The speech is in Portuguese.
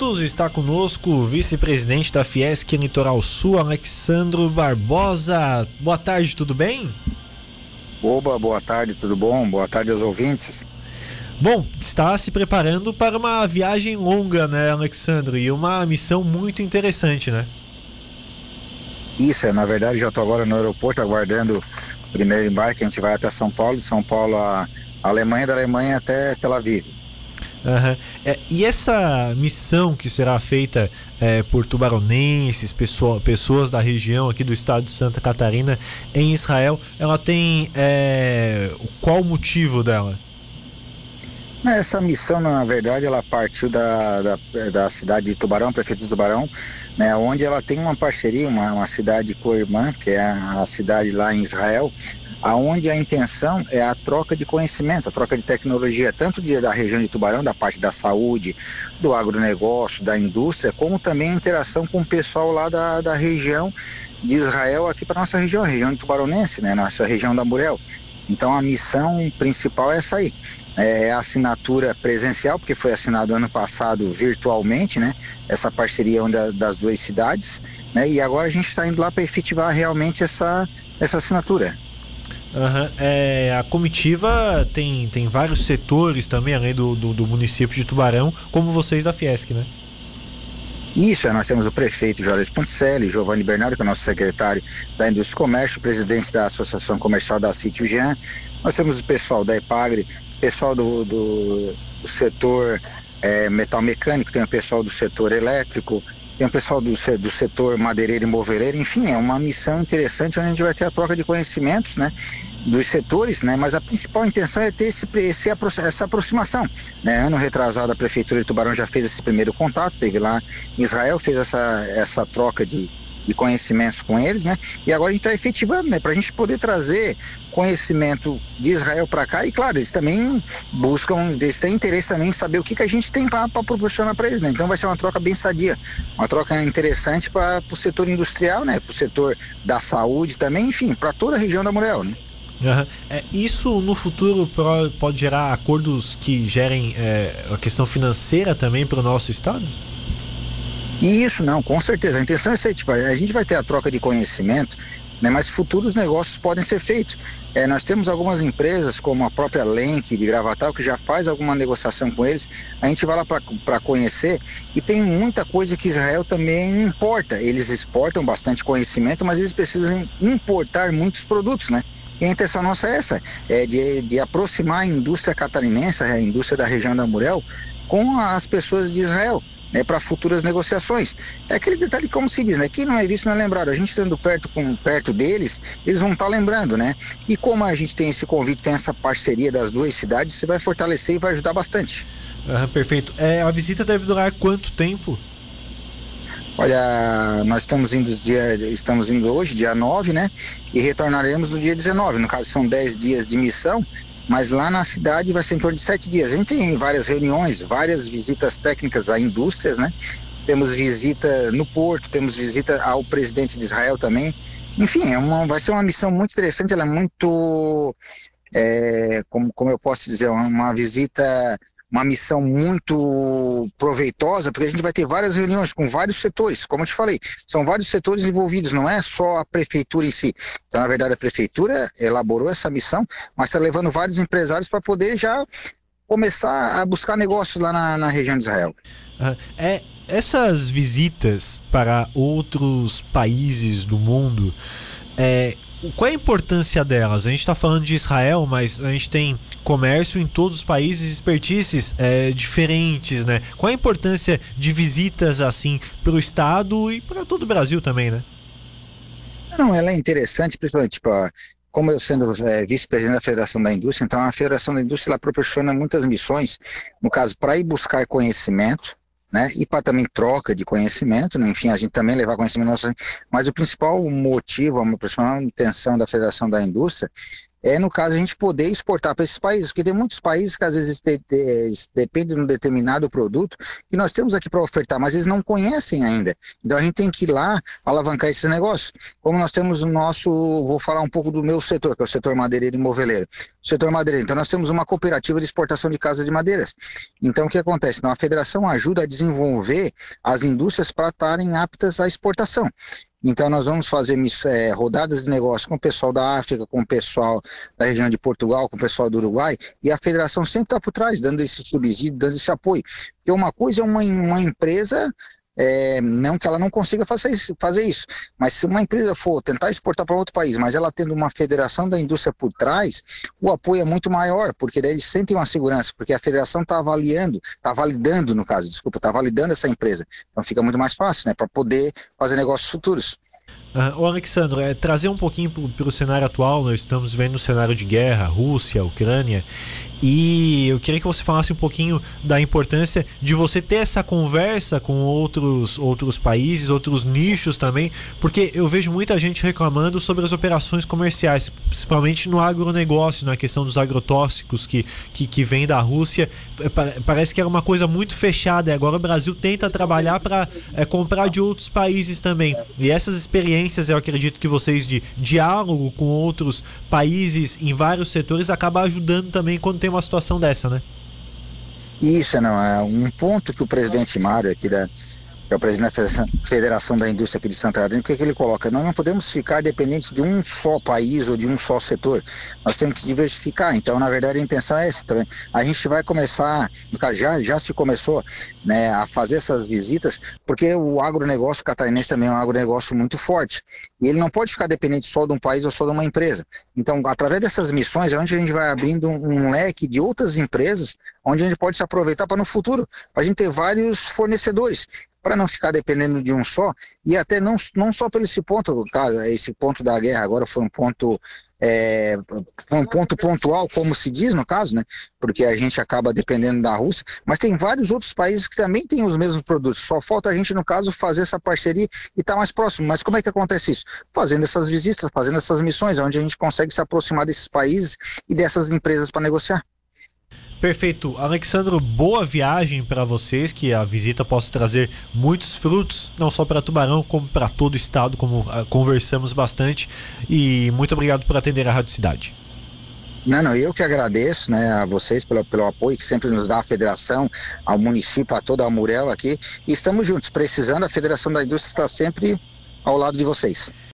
está conosco o vice-presidente da Fiesc Litoral Sul, Alexandro Barbosa. Boa tarde, tudo bem? Oba, boa tarde, tudo bom? Boa tarde aos ouvintes. Bom, está se preparando para uma viagem longa, né, Alexandro? E uma missão muito interessante, né? Isso, é, na verdade já estou agora no aeroporto aguardando o primeiro embarque. A gente vai até São Paulo, de São Paulo a Alemanha, da Alemanha até Tel Aviv. Uhum. É, e essa missão que será feita é, por tubaronenses, pessoa, pessoas da região aqui do estado de Santa Catarina em Israel, ela tem é, qual o motivo dela? Essa missão, na verdade, ela partiu da, da, da cidade de Tubarão, prefeito de Tubarão, né, onde ela tem uma parceria, uma, uma cidade co-irmã, que é a, a cidade lá em Israel, aonde a intenção é a troca de conhecimento, a troca de tecnologia, tanto de, da região de Tubarão, da parte da saúde, do agronegócio, da indústria, como também a interação com o pessoal lá da, da região de Israel aqui para nossa região, a região de Tubaronense, né, nossa região da Murel. Então a missão principal é essa aí. É a assinatura presencial, porque foi assinado ano passado virtualmente, né? Essa parceria das duas cidades, né? E agora a gente está indo lá para efetivar realmente essa, essa assinatura. Uhum. É, a comitiva tem, tem vários setores também, além do, do, do, município de Tubarão, como vocês da Fiesc, né? Isso, nós temos o prefeito Jorge Ponticelli, Giovanni Bernardo, que é o nosso secretário da Indústria e Comércio, presidente da Associação Comercial da Sítio Jean. Nós temos o pessoal da EPAGRE, pessoal do, do, do setor é, metal mecânico, tem o pessoal do setor elétrico, tem o pessoal do, do setor madeireiro e moveleiro, enfim, é uma missão interessante onde a gente vai ter a troca de conhecimentos, né? dos setores, né? Mas a principal intenção é ter esse, esse, essa aproximação. Né? Ano retrasado a prefeitura de Tubarão já fez esse primeiro contato, teve lá em Israel, fez essa, essa troca de, de conhecimentos com eles, né? E agora a gente está efetivando, né? Para a gente poder trazer conhecimento de Israel para cá e, claro, eles também buscam, eles têm interesse também em saber o que, que a gente tem para proporcionar para eles, né? Então vai ser uma troca bem sadia, uma troca interessante para o setor industrial, né? Para o setor da saúde também, enfim, para toda a região da Morel, né? Uhum. É, isso no futuro pode gerar acordos que gerem é, a questão financeira também para o nosso estado? Isso, não, com certeza. A intenção é ser, tipo, a gente vai ter a troca de conhecimento, né, mas futuros negócios podem ser feitos. É, nós temos algumas empresas, como a própria Lenk de Gravatal, que já faz alguma negociação com eles. A gente vai lá para conhecer e tem muita coisa que Israel também importa. Eles exportam bastante conhecimento, mas eles precisam importar muitos produtos, né? E a intenção nossa é essa, é de, de aproximar a indústria catarinense, a indústria da região da Murel, com as pessoas de Israel né, para futuras negociações. É aquele detalhe, como se diz, né, que não é visto, não é lembrado. A gente estando perto, com, perto deles, eles vão estar tá lembrando, né? E como a gente tem esse convite, tem essa parceria das duas cidades, você vai fortalecer e vai ajudar bastante. Ah, perfeito. É, a visita deve durar quanto tempo? Olha, nós estamos indo, dia, estamos indo hoje, dia 9, né? E retornaremos no dia 19. No caso, são 10 dias de missão mas lá na cidade vai ser em torno de sete dias. A gente tem várias reuniões, várias visitas técnicas a indústrias, né? Temos visita no porto, temos visita ao presidente de Israel também. Enfim, é uma, vai ser uma missão muito interessante, ela é muito, é, como, como eu posso dizer, uma visita uma missão muito proveitosa, porque a gente vai ter várias reuniões com vários setores, como eu te falei, são vários setores envolvidos, não é só a prefeitura em si. Então, na verdade, a prefeitura elaborou essa missão, mas está levando vários empresários para poder já começar a buscar negócios lá na, na região de Israel. É, essas visitas para outros países do mundo, é, qual é a importância delas? A gente está falando de Israel, mas a gente tem comércio em todos os países, expertices é, diferentes, né? Qual é a importância de visitas assim para o Estado e para todo o Brasil também, né? Não, ela é interessante, principalmente, tipo, como eu sendo é, vice-presidente da Federação da Indústria, então a Federação da Indústria ela proporciona muitas missões, no caso, para ir buscar conhecimento, né? E para também troca de conhecimento, né? enfim, a gente também levar conhecimento nosso, mas o principal motivo, a principal intenção da Federação da Indústria é no caso a gente poder exportar para esses países, porque tem muitos países que às vezes te, te, dependem de um determinado produto que nós temos aqui para ofertar, mas eles não conhecem ainda. Então a gente tem que ir lá alavancar esses negócios. Como nós temos o nosso, vou falar um pouco do meu setor, que é o setor madeireiro e moveleiro. O setor madeireiro. Então nós temos uma cooperativa de exportação de casas de madeiras. Então o que acontece? Então, a federação ajuda a desenvolver as indústrias para estarem aptas à exportação. Então, nós vamos fazer é, rodadas de negócio com o pessoal da África, com o pessoal da região de Portugal, com o pessoal do Uruguai, e a federação sempre está por trás, dando esse subsídio, dando esse apoio. Porque uma coisa é uma, uma empresa é, não que ela não consiga fazer isso, fazer isso, mas se uma empresa for tentar exportar para outro país, mas ela tendo uma federação da indústria por trás, o apoio é muito maior, porque daí eles sentem uma segurança, porque a federação está avaliando, está validando, no caso, desculpa, está validando essa empresa. Então fica muito mais fácil, né, para poder fazer negócios futuros. Uh, o Alexandre, é, trazer um pouquinho para o cenário atual, nós estamos vendo um cenário de guerra, Rússia, Ucrânia, e eu queria que você falasse um pouquinho da importância de você ter essa conversa com outros, outros países, outros nichos também, porque eu vejo muita gente reclamando sobre as operações comerciais, principalmente no agronegócio, na questão dos agrotóxicos que, que, que vem da Rússia. É, parece que era uma coisa muito fechada, e agora o Brasil tenta trabalhar para é, comprar de outros países também. E essas experiências, eu acredito que vocês de diálogo com outros países em vários setores acaba ajudando também quando tem uma situação dessa, né? Isso, não. É um ponto que o presidente Mário aqui da, é o presidente da Federação da Indústria aqui de Santa Catarina, o que, é que ele coloca? Nós não podemos ficar dependente de um só país ou de um só setor. Nós temos que diversificar. Então, na verdade, a intenção é essa também. A gente vai começar, já, já se começou né, a fazer essas visitas, porque o agronegócio catarinense também é um agronegócio muito forte. E ele não pode ficar dependente só de um país ou só de uma empresa. Então, através dessas missões, é onde a gente vai abrindo um leque de outras empresas, onde a gente pode se aproveitar para no futuro, a gente ter vários fornecedores para não ficar dependendo de um só, e até não, não só pelo esse ponto, tá, esse ponto da guerra agora foi um ponto é, um ponto pontual, como se diz no caso, né? Porque a gente acaba dependendo da Rússia, mas tem vários outros países que também têm os mesmos produtos. Só falta a gente, no caso, fazer essa parceria e estar tá mais próximo. Mas como é que acontece isso? Fazendo essas visitas, fazendo essas missões, onde a gente consegue se aproximar desses países e dessas empresas para negociar. Perfeito. Alexandro, boa viagem para vocês, que a visita possa trazer muitos frutos, não só para Tubarão, como para todo o estado, como uh, conversamos bastante. E muito obrigado por atender a Rádio Cidade. Não, não, eu que agradeço né, a vocês pelo, pelo apoio que sempre nos dá a federação, ao município, a toda a Murel aqui. E estamos juntos, precisando, a Federação da Indústria está sempre ao lado de vocês.